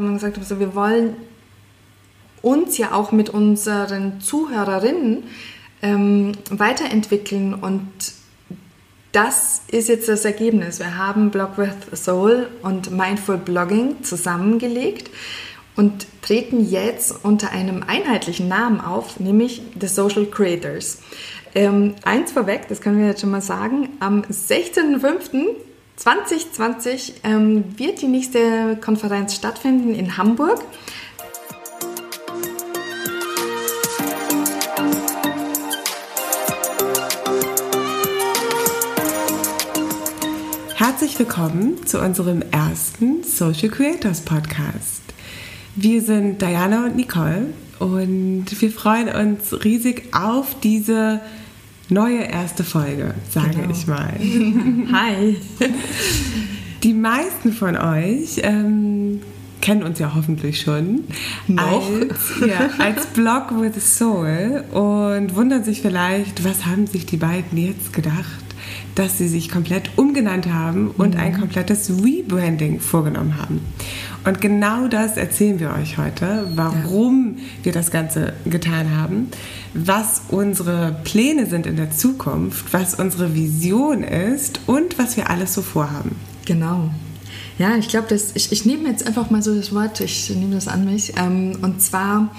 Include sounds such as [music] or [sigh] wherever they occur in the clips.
Und gesagt haben, also wir wollen uns ja auch mit unseren Zuhörerinnen ähm, weiterentwickeln und das ist jetzt das Ergebnis. Wir haben Blog with Soul und Mindful Blogging zusammengelegt und treten jetzt unter einem einheitlichen Namen auf, nämlich The Social Creators. Ähm, eins vorweg, das können wir jetzt schon mal sagen, am 16.05. 2020 ähm, wird die nächste Konferenz stattfinden in Hamburg. Herzlich willkommen zu unserem ersten Social Creators Podcast. Wir sind Diana und Nicole und wir freuen uns riesig auf diese neue erste Folge, sage genau. ich mal. [laughs] Hi. Die meisten von euch ähm, kennen uns ja hoffentlich schon Noch? Als, ja, als Blog with Soul und wundern sich vielleicht, was haben sich die beiden jetzt gedacht, dass sie sich komplett umgenannt haben und mhm. ein komplettes Rebranding vorgenommen haben. Und genau das erzählen wir euch heute, warum ja. wir das Ganze getan haben, was unsere Pläne sind in der Zukunft, was unsere Vision ist und was wir alles so vorhaben. Genau. Ja, ich glaube, ich, ich nehme jetzt einfach mal so das Wort, ich nehme das an mich. Ähm, und zwar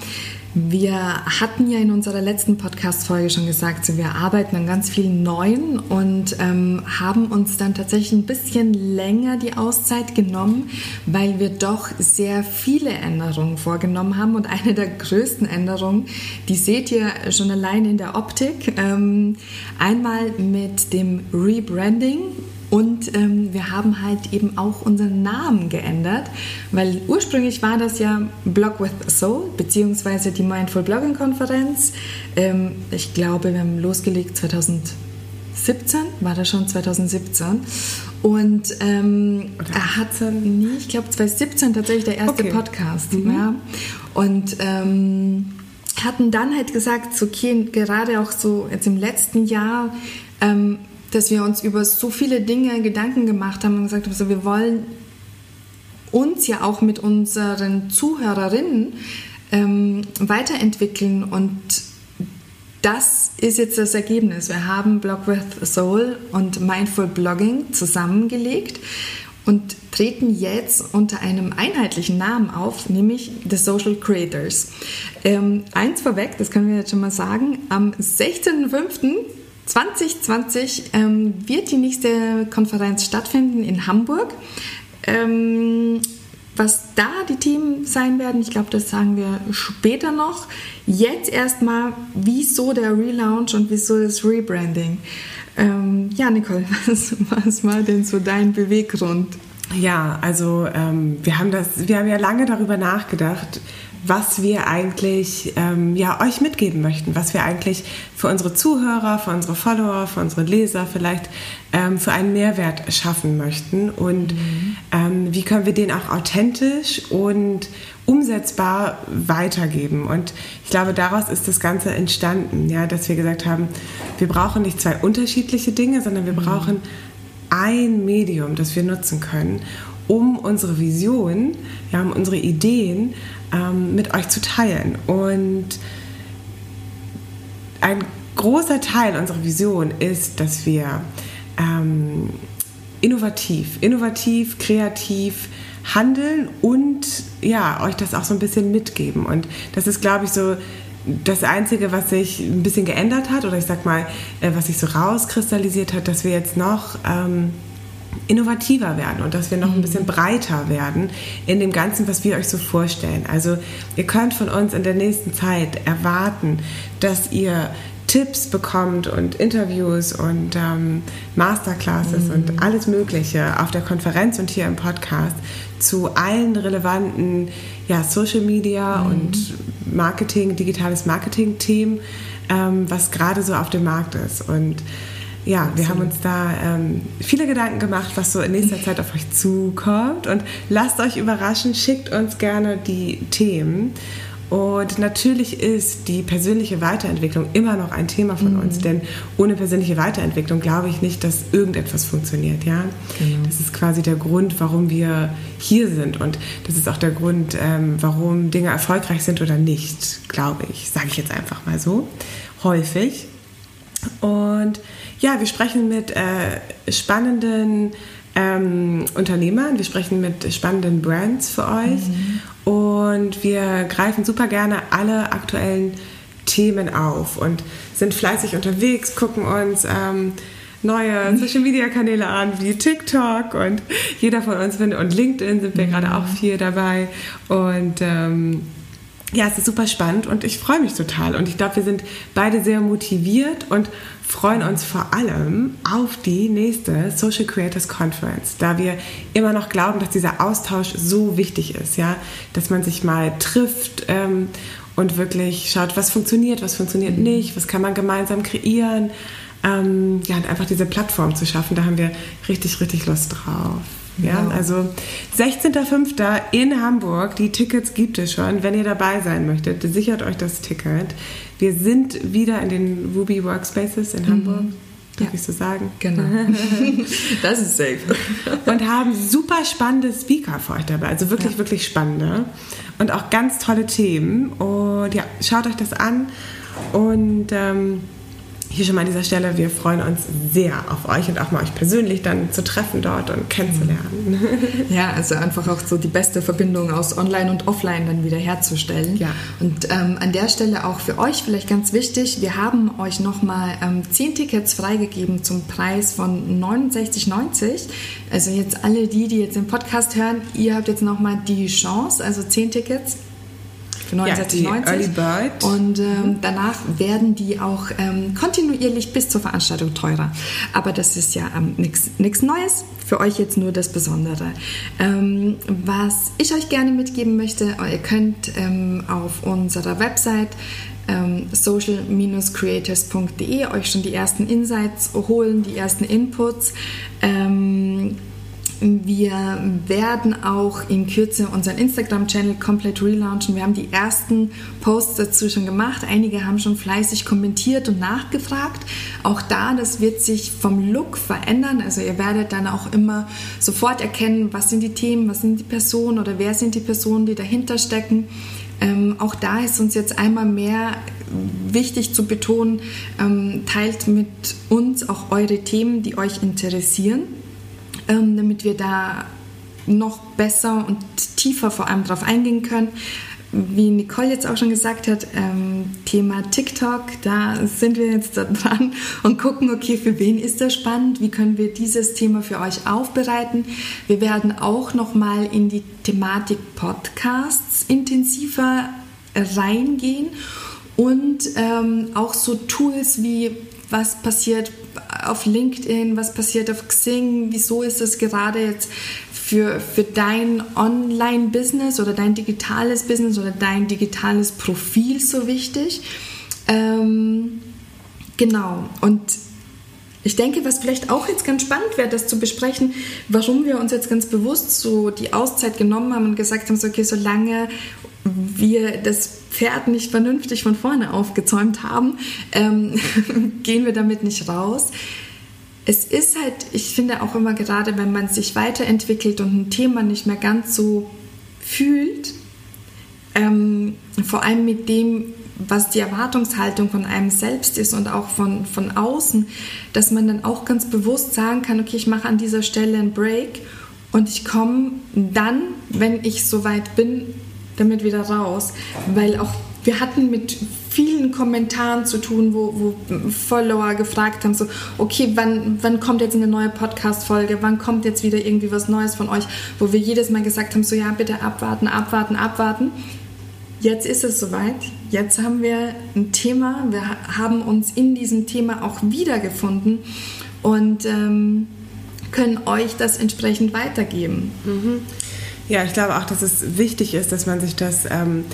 wir hatten ja in unserer letzten Podcast-Folge schon gesagt, wir arbeiten an ganz vielen neuen und ähm, haben uns dann tatsächlich ein bisschen länger die Auszeit genommen, weil wir doch sehr viele Änderungen vorgenommen haben. Und eine der größten Änderungen, die seht ihr schon allein in der Optik. Ähm, einmal mit dem Rebranding und ähm, wir haben halt eben auch unseren Namen geändert, weil ursprünglich war das ja Blog with Soul, beziehungsweise die Mindful Blogging Konferenz. Ähm, ich glaube, wir haben losgelegt 2017, war das schon 2017. Und ähm, er hatte, nee, ich glaube 2017 tatsächlich der erste okay. Podcast. Mhm. Ja. Und ähm, hatten dann halt gesagt, okay, gerade auch so jetzt im letzten Jahr, ähm, dass wir uns über so viele Dinge Gedanken gemacht haben und gesagt haben, also wir wollen uns ja auch mit unseren Zuhörerinnen ähm, weiterentwickeln und das ist jetzt das Ergebnis. Wir haben Blog with Soul und Mindful Blogging zusammengelegt und treten jetzt unter einem einheitlichen Namen auf, nämlich The Social Creators. Ähm, eins vorweg, das können wir jetzt schon mal sagen, am 16.05. 2020 ähm, wird die nächste Konferenz stattfinden in Hamburg. Ähm, was da die Themen sein werden, ich glaube, das sagen wir später noch. Jetzt erstmal, wieso der Relaunch und wieso das Rebranding. Ähm, ja, Nicole, [laughs] was, was war denn so dein Beweggrund? Ja, also ähm, wir haben das, wir haben ja lange darüber nachgedacht, was wir eigentlich ähm, ja, euch mitgeben möchten, was wir eigentlich für unsere Zuhörer, für unsere Follower, für unsere Leser vielleicht ähm, für einen Mehrwert schaffen möchten und mhm. ähm, wie können wir den auch authentisch und umsetzbar weitergeben. Und ich glaube, daraus ist das Ganze entstanden, ja, dass wir gesagt haben, wir brauchen nicht zwei unterschiedliche Dinge, sondern wir mhm. brauchen ein Medium, das wir nutzen können, um unsere Vision, ja, um unsere Ideen ähm, mit euch zu teilen. Und ein großer Teil unserer Vision ist, dass wir ähm, innovativ, innovativ, kreativ handeln und ja, euch das auch so ein bisschen mitgeben. Und das ist, glaube ich, so das Einzige, was sich ein bisschen geändert hat, oder ich sag mal, äh, was sich so rauskristallisiert hat, dass wir jetzt noch ähm, innovativer werden und dass wir noch ein bisschen breiter werden in dem Ganzen, was wir euch so vorstellen. Also ihr könnt von uns in der nächsten Zeit erwarten, dass ihr Tipps bekommt und Interviews und ähm, Masterclasses mhm. und alles Mögliche auf der Konferenz und hier im Podcast zu allen relevanten ja, Social Media mhm. und Marketing, digitales Marketing-Themen, ähm, was gerade so auf dem Markt ist. Und ja, wir haben uns da ähm, viele Gedanken gemacht, was so in nächster Zeit auf euch zukommt. Und lasst euch überraschen, schickt uns gerne die Themen. Und natürlich ist die persönliche Weiterentwicklung immer noch ein Thema von mhm. uns, denn ohne persönliche Weiterentwicklung glaube ich nicht, dass irgendetwas funktioniert. Ja? Genau. Das ist quasi der Grund, warum wir hier sind und das ist auch der Grund, ähm, warum Dinge erfolgreich sind oder nicht, glaube ich, sage ich jetzt einfach mal so, häufig. Und ja, wir sprechen mit äh, spannenden ähm, Unternehmern, wir sprechen mit spannenden Brands für euch mhm. und wir greifen super gerne alle aktuellen Themen auf und sind fleißig unterwegs, gucken uns ähm, neue [laughs] Social Media Kanäle an, wie TikTok und jeder von uns findet und LinkedIn sind wir mhm. gerade auch viel dabei und ähm, ja, es ist super spannend und ich freue mich total. Und ich glaube, wir sind beide sehr motiviert und freuen uns vor allem auf die nächste Social Creators Conference, da wir immer noch glauben, dass dieser Austausch so wichtig ist, ja, dass man sich mal trifft ähm, und wirklich schaut, was funktioniert, was funktioniert mhm. nicht, was kann man gemeinsam kreieren. Ähm, ja, und einfach diese Plattform zu schaffen, da haben wir richtig, richtig Lust drauf. Ja, wow. also 16.05. in Hamburg. Die Tickets gibt es schon. Wenn ihr dabei sein möchtet, sichert euch das Ticket. Wir sind wieder in den Ruby Workspaces in Hamburg. Mhm. Darf ja. ich so sagen? Genau. [laughs] das ist safe. Und haben super spannende Speaker für euch dabei. Also wirklich, ja. wirklich spannende. Und auch ganz tolle Themen. Und ja, schaut euch das an. Und ähm, hier schon mal an dieser Stelle, wir freuen uns sehr auf euch und auch mal euch persönlich dann zu treffen dort und kennenzulernen. [laughs] Ja, also einfach auch so die beste Verbindung aus Online und Offline dann wieder herzustellen. Ja. Und ähm, an der Stelle auch für euch vielleicht ganz wichtig, wir haben euch nochmal ähm, 10 Tickets freigegeben zum Preis von 69,90. Also jetzt alle die, die jetzt den Podcast hören, ihr habt jetzt nochmal die Chance, also 10 Tickets für 69,90. Ja, und ähm, mhm. danach werden die auch ähm, kontinuierlich bis zur Veranstaltung teurer. Aber das ist ja ähm, nichts Neues. Für euch jetzt nur das Besondere. Ähm, was ich euch gerne mitgeben möchte, ihr könnt ähm, auf unserer Website ähm, social-creators.de euch schon die ersten Insights holen, die ersten Inputs. Ähm, wir werden auch in Kürze unseren Instagram-Channel komplett relaunchen. Wir haben die ersten Posts dazu schon gemacht. Einige haben schon fleißig kommentiert und nachgefragt. Auch da, das wird sich vom Look verändern. Also ihr werdet dann auch immer sofort erkennen, was sind die Themen, was sind die Personen oder wer sind die Personen, die dahinter stecken. Ähm, auch da ist uns jetzt einmal mehr wichtig zu betonen, ähm, teilt mit uns auch eure Themen, die euch interessieren ähm, damit wir da noch besser und tiefer vor allem drauf eingehen können. Wie Nicole jetzt auch schon gesagt hat, ähm, Thema TikTok, da sind wir jetzt da dran und gucken, okay, für wen ist das spannend? Wie können wir dieses Thema für euch aufbereiten? Wir werden auch nochmal in die Thematik Podcasts intensiver reingehen und ähm, auch so Tools wie was passiert auf LinkedIn, was passiert auf Xing, wieso ist es gerade jetzt für, für dein Online-Business oder dein digitales Business oder dein digitales Profil so wichtig. Ähm, genau, und ich denke, was vielleicht auch jetzt ganz spannend wäre, das zu besprechen, warum wir uns jetzt ganz bewusst so die Auszeit genommen haben und gesagt haben, so, okay, solange wir das Pferd nicht vernünftig von vorne aufgezäumt haben, ähm, [laughs] gehen wir damit nicht raus. Es ist halt, ich finde auch immer gerade, wenn man sich weiterentwickelt und ein Thema nicht mehr ganz so fühlt, ähm, vor allem mit dem, was die Erwartungshaltung von einem selbst ist und auch von, von außen, dass man dann auch ganz bewusst sagen kann, okay, ich mache an dieser Stelle einen Break und ich komme dann, wenn ich soweit bin, damit wieder raus. Weil auch wir hatten mit vielen Kommentaren zu tun, wo, wo Follower gefragt haben, so, okay, wann, wann kommt jetzt eine neue Podcast-Folge, wann kommt jetzt wieder irgendwie was Neues von euch, wo wir jedes Mal gesagt haben, so, ja, bitte abwarten, abwarten, abwarten. Jetzt ist es soweit. Jetzt haben wir ein Thema. Wir haben uns in diesem Thema auch wiedergefunden und ähm, können euch das entsprechend weitergeben. Mhm. Ja, ich glaube auch, dass es wichtig ist, dass man sich das, ähm,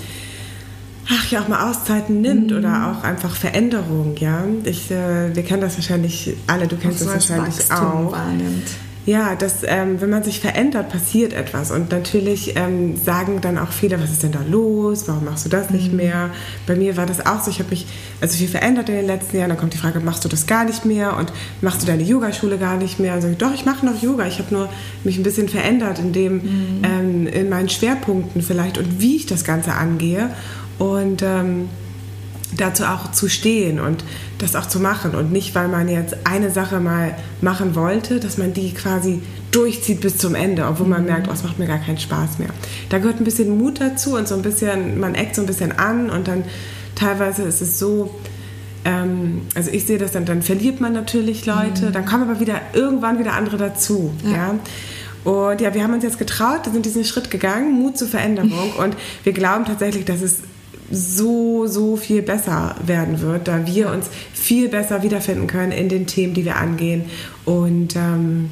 ach ja, auch mal Auszeiten nimmt mhm. oder auch einfach Veränderung, ja. Ich, äh, wir kennen das wahrscheinlich alle, du kennst das wahrscheinlich auch. Wahrnimmt. Ja, dass ähm, wenn man sich verändert, passiert etwas. Und natürlich ähm, sagen dann auch viele, was ist denn da los? Warum machst du das nicht mhm. mehr? Bei mir war das auch so, ich habe mich also viel verändert in den letzten Jahren. Dann kommt die Frage, machst du das gar nicht mehr? Und machst du deine Yogaschule gar nicht mehr? Und sage ich, doch, ich mache noch Yoga. Ich habe nur mich ein bisschen verändert in dem, mhm. ähm, in meinen Schwerpunkten vielleicht und wie ich das Ganze angehe. Und ähm, dazu auch zu stehen und das auch zu machen und nicht, weil man jetzt eine Sache mal machen wollte, dass man die quasi durchzieht bis zum Ende, obwohl man mhm. merkt, oh, es macht mir gar keinen Spaß mehr. Da gehört ein bisschen Mut dazu und so ein bisschen, man eckt so ein bisschen an und dann teilweise ist es so, ähm, also ich sehe das dann, dann verliert man natürlich Leute, mhm. dann kommen aber wieder irgendwann wieder andere dazu, ja. ja? Und ja, wir haben uns jetzt getraut, sind diesen Schritt gegangen, Mut zur Veränderung [laughs] und wir glauben tatsächlich, dass es so, so viel besser werden wird, da wir uns viel besser wiederfinden können in den Themen, die wir angehen. Und ähm,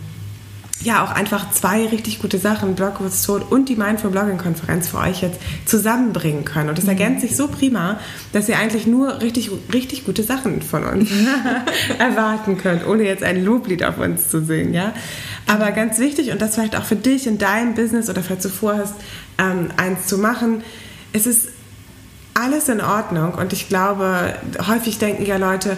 ja, auch einfach zwei richtig gute Sachen, Blogwurst Tod und die Mindful Blogging Konferenz für euch jetzt zusammenbringen können. Und das mhm. ergänzt sich so prima, dass ihr eigentlich nur richtig, richtig gute Sachen von uns [laughs] erwarten könnt, ohne jetzt ein Loblied auf uns zu singen, ja. Aber ganz wichtig und das vielleicht auch für dich in deinem Business oder falls du vorhast, ähm, eins zu machen, es ist alles in Ordnung. Und ich glaube, häufig denken ja Leute,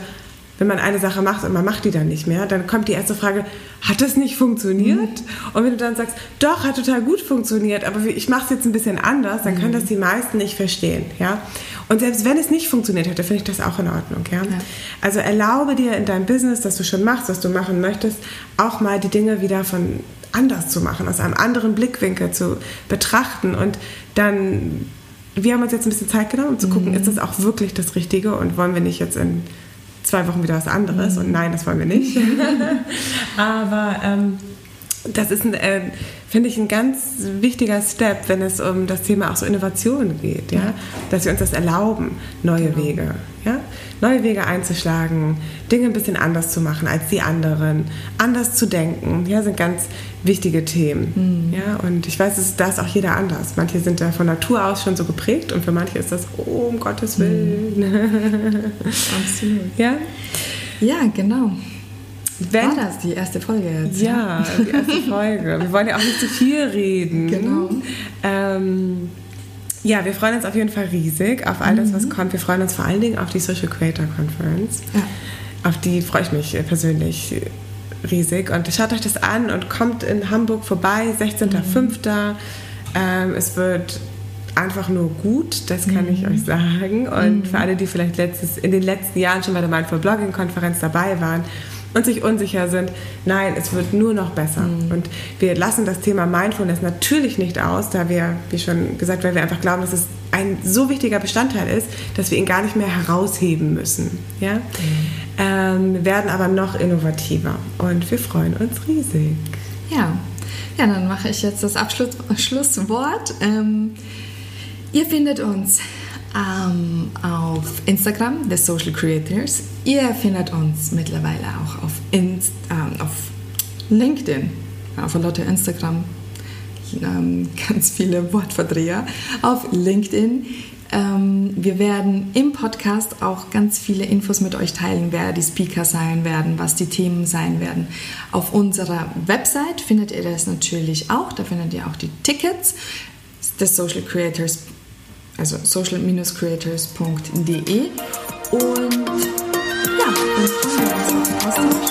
wenn man eine Sache macht und man macht die dann nicht mehr, dann kommt die erste Frage, hat das nicht funktioniert? Mhm. Und wenn du dann sagst, doch, hat total gut funktioniert, aber ich mache es jetzt ein bisschen anders, dann mhm. können das die meisten nicht verstehen. Ja? Und selbst wenn es nicht funktioniert hätte, finde ich das auch in Ordnung. Ja? ja? Also erlaube dir in deinem Business, das du schon machst, was du machen möchtest, auch mal die Dinge wieder von anders zu machen, aus einem anderen Blickwinkel zu betrachten und dann wir haben uns jetzt ein bisschen Zeit genommen, um zu gucken, mhm. ist das auch wirklich das Richtige und wollen wir nicht jetzt in zwei Wochen wieder was anderes? Mhm. Und nein, das wollen wir nicht. [laughs] Aber ähm, das ist, äh, finde ich, ein ganz wichtiger Step, wenn es um das Thema auch so Innovation geht, ja? dass wir uns das erlauben, neue genau. Wege, ja? neue Wege einzuschlagen, Dinge ein bisschen anders zu machen als die anderen, anders zu denken, ja, sind ganz wichtige Themen. Mhm. Ja? Und ich weiß, da ist auch jeder anders. Manche sind da von Natur aus schon so geprägt und für manche ist das, oh, um Gottes Willen. Mhm. [laughs] Absolut. Ja? Ja, genau. Wenn, War das die erste Folge jetzt? Ja, die erste [laughs] Folge. Wir wollen ja auch nicht zu viel reden. Genau. Ähm, ja, wir freuen uns auf jeden Fall riesig auf all das, was mhm. kommt. Wir freuen uns vor allen Dingen auf die Social Creator Conference. Ja. Auf die freue ich mich persönlich riesig. Und schaut euch das an und kommt in Hamburg vorbei, 16.05. Mhm. Ähm, es wird einfach nur gut, das kann mhm. ich euch sagen. Und mhm. für alle, die vielleicht letztes, in den letzten Jahren schon bei der Mindful Blogging Konferenz dabei waren, und sich unsicher sind, nein, es wird nur noch besser. Mhm. Und wir lassen das Thema Mindfulness natürlich nicht aus, da wir, wie schon gesagt, weil wir einfach glauben, dass es ein so wichtiger Bestandteil ist, dass wir ihn gar nicht mehr herausheben müssen. Ja? Ähm, werden aber noch innovativer und wir freuen uns riesig. Ja, ja dann mache ich jetzt das Abschluss Schlusswort. Ähm, ihr findet uns ähm, auf Instagram, The Social Creators. Ihr findet uns mittlerweile auch auf, Inst ähm, auf LinkedIn, ja, von Instagram, ähm, [laughs] ganz viele Wortverdreher, auf LinkedIn. Ähm, wir werden im Podcast auch ganz viele Infos mit euch teilen, wer die Speaker sein werden, was die Themen sein werden. Auf unserer Website findet ihr das natürlich auch. Da findet ihr auch die Tickets des Social Creators also social-creators.de. Und ja, dann freuen wir uns auf den Austausch.